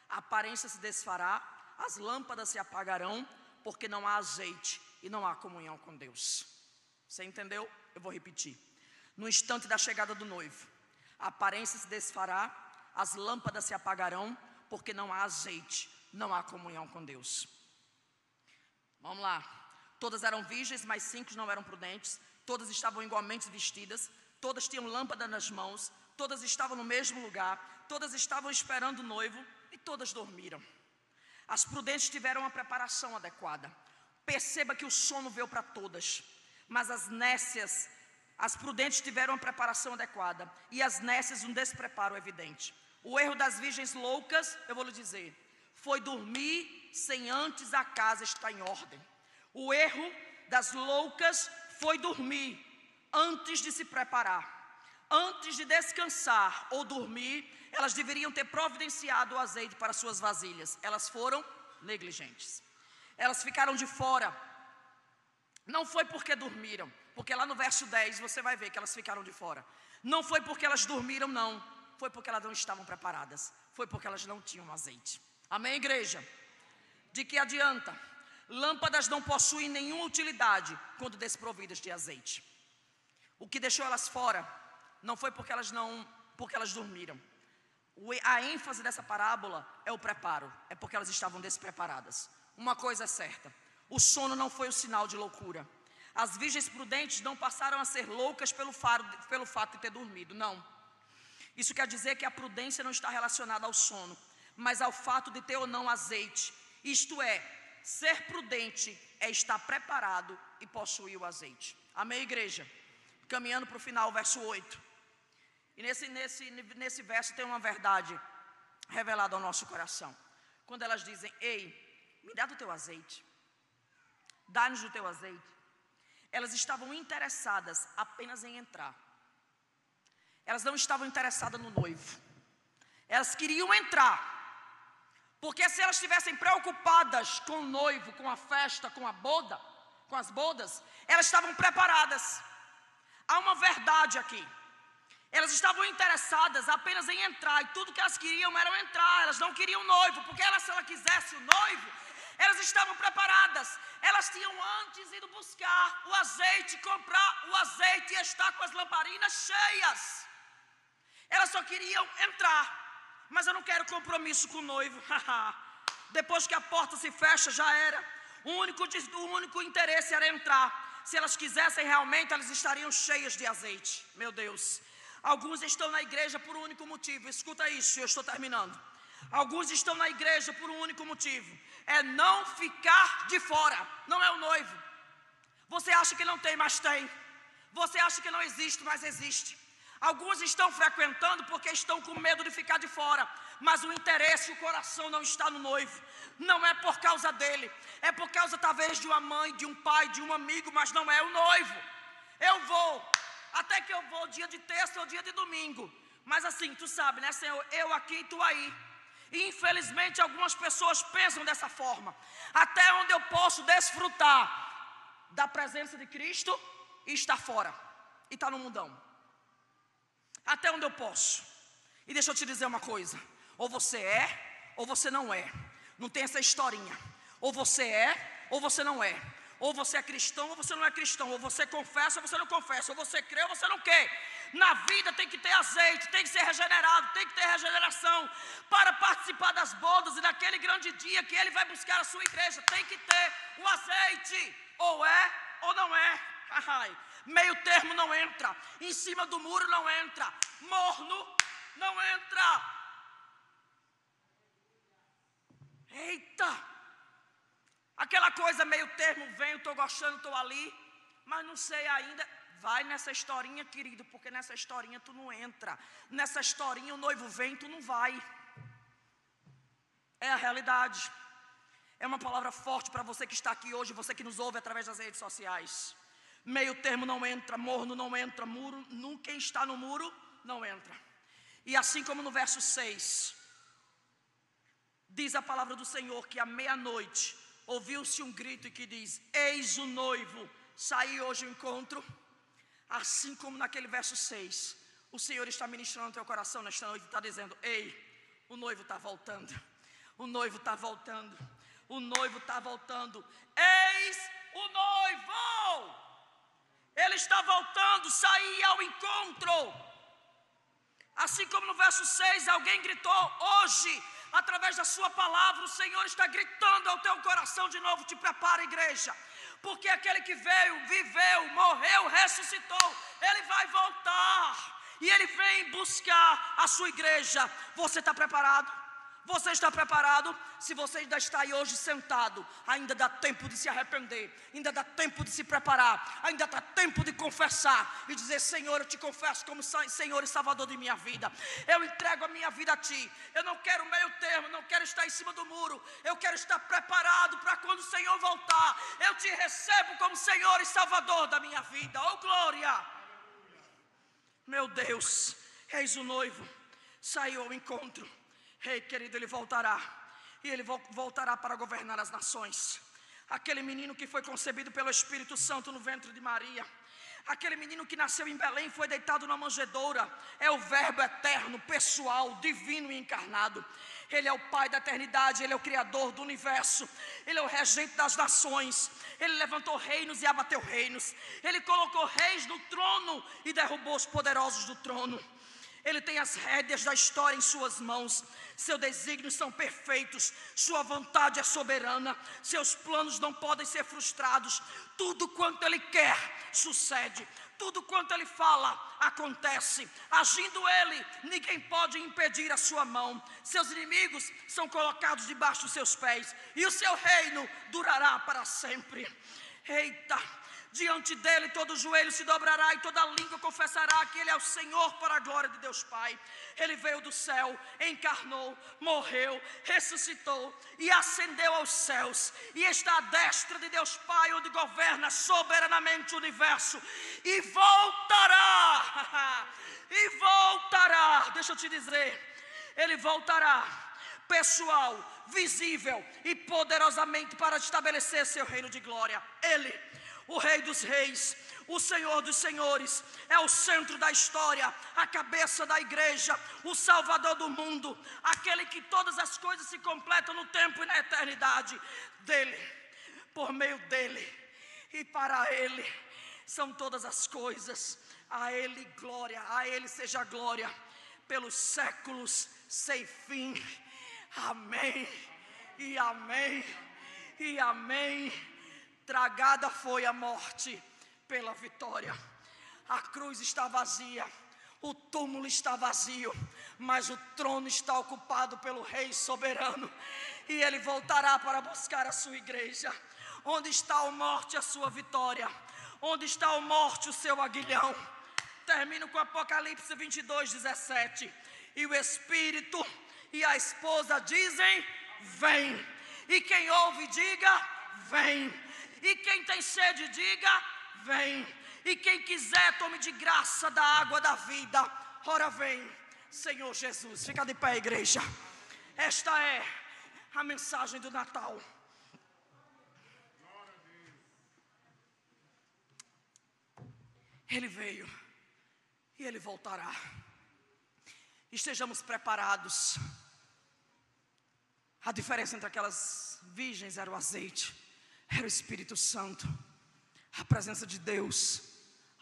a aparência se desfará, as lâmpadas se apagarão, porque não há azeite e não há comunhão com Deus. Você entendeu? Eu vou repetir. No instante da chegada do noivo, a aparência se desfará, as lâmpadas se apagarão, porque não há azeite, não há comunhão com Deus. Vamos lá. Todas eram virgens, mas cinco não eram prudentes. Todas estavam igualmente vestidas. Todas tinham lâmpada nas mãos todas estavam no mesmo lugar, todas estavam esperando o noivo e todas dormiram. As prudentes tiveram uma preparação adequada. Perceba que o sono veio para todas, mas as nécias, as prudentes tiveram uma preparação adequada e as nécias um despreparo evidente. O erro das virgens loucas, eu vou lhe dizer, foi dormir sem antes a casa estar em ordem. O erro das loucas foi dormir antes de se preparar antes de descansar ou dormir, elas deveriam ter providenciado o azeite para suas vasilhas. Elas foram negligentes. Elas ficaram de fora. Não foi porque dormiram, porque lá no verso 10 você vai ver que elas ficaram de fora. Não foi porque elas dormiram, não. Foi porque elas não estavam preparadas. Foi porque elas não tinham azeite. Amém, igreja? De que adianta Lâmpadas não possuem nenhuma utilidade quando desprovidas de azeite. O que deixou elas fora não foi porque elas não, porque elas dormiram. A ênfase dessa parábola é o preparo, é porque elas estavam despreparadas. Uma coisa é certa: o sono não foi o sinal de loucura. As virgens prudentes não passaram a ser loucas pelo, faro, pelo fato de ter dormido, não. Isso quer dizer que a prudência não está relacionada ao sono, mas ao fato de ter ou não azeite. Isto é, ser prudente é estar preparado e possuir o azeite. Amém, igreja? Caminhando para o final, verso 8. E nesse, nesse, nesse verso tem uma verdade revelada ao nosso coração. Quando elas dizem, ei, me dá do teu azeite, dá-nos do teu azeite. Elas estavam interessadas apenas em entrar. Elas não estavam interessadas no noivo. Elas queriam entrar. Porque se elas estivessem preocupadas com o noivo, com a festa, com a boda, com as bodas, elas estavam preparadas. Há uma verdade aqui. Elas estavam interessadas apenas em entrar, e tudo que elas queriam era entrar, elas não queriam noivo, porque elas, se ela quisesse o noivo, elas estavam preparadas, elas tinham antes ido buscar o azeite, comprar o azeite e estar com as lamparinas cheias. Elas só queriam entrar, mas eu não quero compromisso com o noivo. [laughs] Depois que a porta se fecha, já era. O único, o único interesse era entrar. Se elas quisessem realmente, elas estariam cheias de azeite. Meu Deus. Alguns estão na igreja por um único motivo. Escuta isso, eu estou terminando. Alguns estão na igreja por um único motivo: é não ficar de fora. Não é o noivo. Você acha que não tem, mas tem. Você acha que não existe, mas existe. Alguns estão frequentando porque estão com medo de ficar de fora, mas o interesse, o coração não está no noivo. Não é por causa dele, é por causa talvez de uma mãe, de um pai, de um amigo, mas não é o noivo. Eu vou, até que eu vou dia de terça ou dia de domingo. Mas assim, tu sabe, né, Senhor? Eu aqui e tu aí. E infelizmente algumas pessoas pensam dessa forma. Até onde eu posso desfrutar da presença de Cristo e fora. E estar tá no mundão. Até onde eu posso. E deixa eu te dizer uma coisa. Ou você é, ou você não é. Não tem essa historinha. Ou você é, ou você não é. Ou você é cristão ou você não é cristão. Ou você confessa ou você não confessa. Ou você crê ou você não crê. Na vida tem que ter azeite, tem que ser regenerado, tem que ter regeneração. Para participar das bodas e daquele grande dia que ele vai buscar a sua igreja, tem que ter o azeite. Ou é ou não é. Meio termo não entra. Em cima do muro não entra. Morno não entra. Eita! Aquela coisa meio termo, venho, estou gostando, estou ali, mas não sei ainda. Vai nessa historinha, querido, porque nessa historinha tu não entra. Nessa historinha o noivo vem, tu não vai. É a realidade. É uma palavra forte para você que está aqui hoje, você que nos ouve através das redes sociais. Meio termo não entra, morno não entra, muro, não, quem está no muro não entra. E assim como no verso 6, diz a palavra do Senhor que à meia-noite ouviu-se um grito que diz: Eis o noivo, saí hoje ao encontro. Assim como naquele verso 6, o Senhor está ministrando no teu coração nesta noite e está dizendo: Ei, o noivo está voltando, o noivo está voltando, o noivo está voltando. Eis o noivo, ele está voltando, saí ao encontro. Assim como no verso 6, alguém gritou: Hoje através da Sua palavra, o Senhor está gritando ao teu coração de novo: te prepara, igreja, porque aquele que veio, viveu, morreu, ressuscitou, ele vai voltar e ele vem buscar a sua igreja. Você está preparado? Você está preparado? Se você ainda está aí hoje sentado, ainda dá tempo de se arrepender, ainda dá tempo de se preparar, ainda dá tempo de confessar e dizer: Senhor, eu te confesso como Senhor e Salvador de minha vida. Eu entrego a minha vida a Ti. Eu não quero meio termo, não quero estar em cima do muro. Eu quero estar preparado para quando o Senhor voltar. Eu te recebo como Senhor e Salvador da minha vida. Oh glória! Meu Deus, eis o noivo, saiu ao encontro. Ei, querido, ele voltará. E ele voltará para governar as nações. Aquele menino que foi concebido pelo Espírito Santo no ventre de Maria. Aquele menino que nasceu em Belém foi deitado na manjedoura. É o Verbo eterno, pessoal, divino e encarnado. Ele é o Pai da eternidade, Ele é o Criador do universo, Ele é o regente das nações. Ele levantou reinos e abateu reinos. Ele colocou reis no trono e derrubou os poderosos do trono. Ele tem as rédeas da história em suas mãos. Seus desígnios são perfeitos, sua vontade é soberana, seus planos não podem ser frustrados. Tudo quanto ele quer sucede. Tudo quanto ele fala acontece. Agindo ele, ninguém pode impedir a sua mão. Seus inimigos são colocados debaixo dos seus pés, e o seu reino durará para sempre. Eita! Diante dele todo joelho se dobrará e toda língua confessará que ele é o Senhor para a glória de Deus Pai. Ele veio do céu, encarnou, morreu, ressuscitou e ascendeu aos céus e está à destra de Deus Pai, onde governa soberanamente o universo e voltará. [laughs] e voltará. Deixa eu te dizer, ele voltará pessoal, visível e poderosamente para estabelecer seu reino de glória. Ele o Rei dos Reis, o Senhor dos Senhores, é o centro da história, a cabeça da igreja, o Salvador do mundo, aquele que todas as coisas se completam no tempo e na eternidade. Dele, por meio dele e para ele são todas as coisas. A ele glória, a ele seja glória pelos séculos sem fim. Amém. E amém. E amém Tragada foi a morte pela vitória. A cruz está vazia, o túmulo está vazio, mas o trono está ocupado pelo Rei soberano, e ele voltará para buscar a sua igreja. Onde está a morte, a sua vitória? Onde está a morte, o seu aguilhão? Termino com Apocalipse 22, 17. E o Espírito e a esposa dizem: Vem. E quem ouve, diga: Vem. E quem tem sede, diga: vem. E quem quiser, tome de graça da água da vida. Ora, vem, Senhor Jesus. Fica de pé, igreja. Esta é a mensagem do Natal. Ele veio e ele voltará. Estejamos preparados. A diferença entre aquelas virgens era o azeite era o Espírito Santo, a presença de Deus,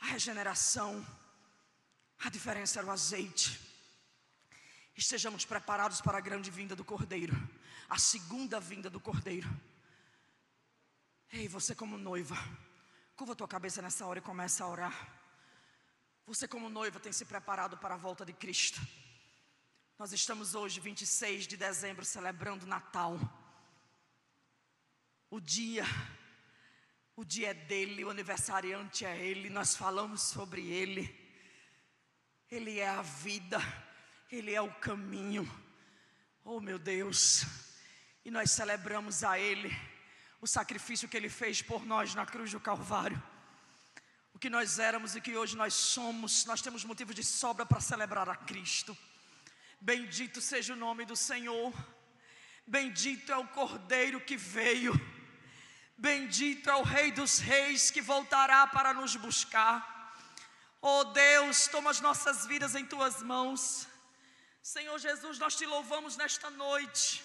a regeneração. A diferença era o azeite. Estejamos preparados para a grande vinda do Cordeiro, a segunda vinda do Cordeiro. Ei, você como noiva, curva tua cabeça nessa hora e começa a orar. Você como noiva tem se preparado para a volta de Cristo. Nós estamos hoje, 26 de dezembro, celebrando Natal. O dia, o dia é dele, o aniversariante é ele, nós falamos sobre ele. Ele é a vida, ele é o caminho. Oh meu Deus, e nós celebramos a ele o sacrifício que ele fez por nós na cruz do Calvário. O que nós éramos e que hoje nós somos, nós temos motivo de sobra para celebrar a Cristo. Bendito seja o nome do Senhor. Bendito é o Cordeiro que veio Bendito é o Rei dos Reis que voltará para nos buscar. Oh Deus, toma as nossas vidas em tuas mãos. Senhor Jesus, nós te louvamos nesta noite.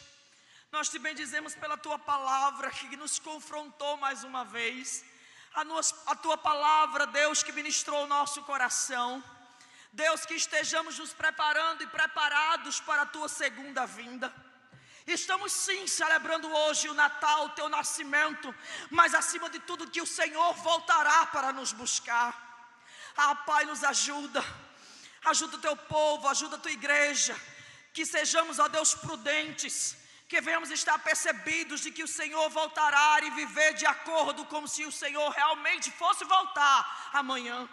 Nós te bendizemos pela tua palavra que nos confrontou mais uma vez. A, nos, a tua palavra, Deus, que ministrou o nosso coração. Deus, que estejamos nos preparando e preparados para a tua segunda vinda. Estamos sim celebrando hoje o Natal, o teu nascimento, mas acima de tudo que o Senhor voltará para nos buscar. Ah, Pai, nos ajuda, ajuda o teu povo, ajuda a tua igreja, que sejamos, ó Deus, prudentes, que venhamos estar percebidos de que o Senhor voltará e viver de acordo como se o Senhor realmente fosse voltar amanhã.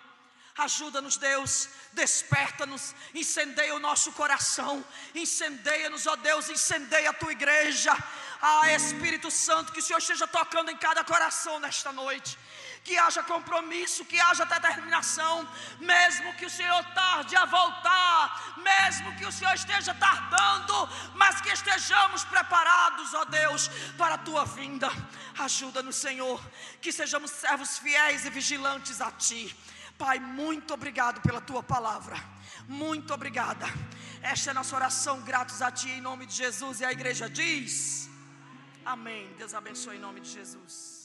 Ajuda-nos, Deus, desperta-nos, incendeia o nosso coração, incendeia-nos, ó Deus, incendeia a tua igreja. Ah, Espírito Santo, que o Senhor esteja tocando em cada coração nesta noite. Que haja compromisso, que haja determinação, mesmo que o Senhor tarde a voltar, mesmo que o Senhor esteja tardando, mas que estejamos preparados, ó Deus, para a tua vinda. Ajuda-nos, Senhor, que sejamos servos fiéis e vigilantes a Ti Pai, muito obrigado pela tua palavra. Muito obrigada. Esta é a nossa oração, gratos a ti em nome de Jesus. E a igreja diz: Amém. Deus abençoe em nome de Jesus.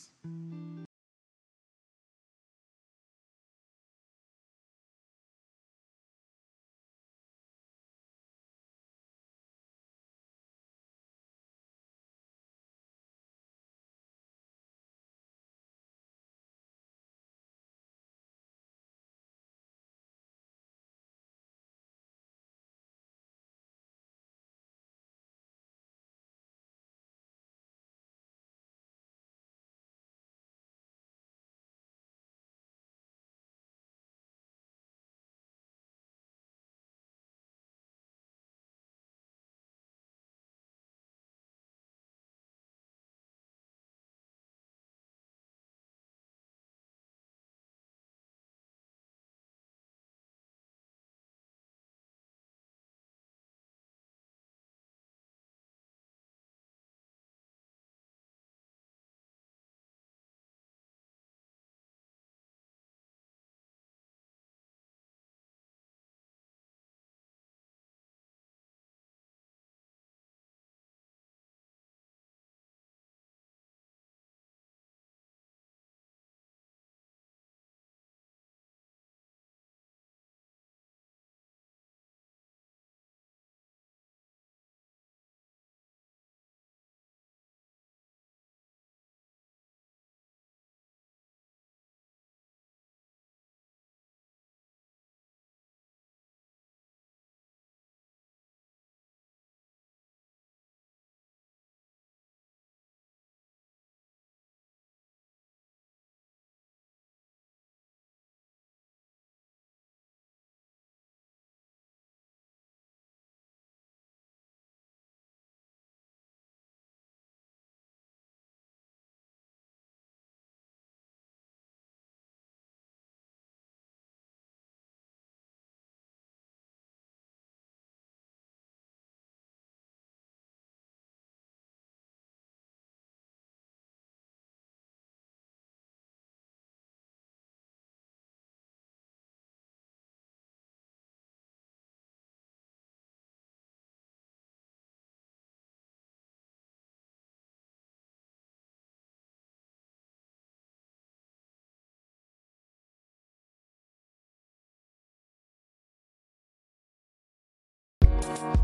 Thank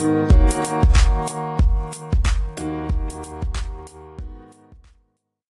you.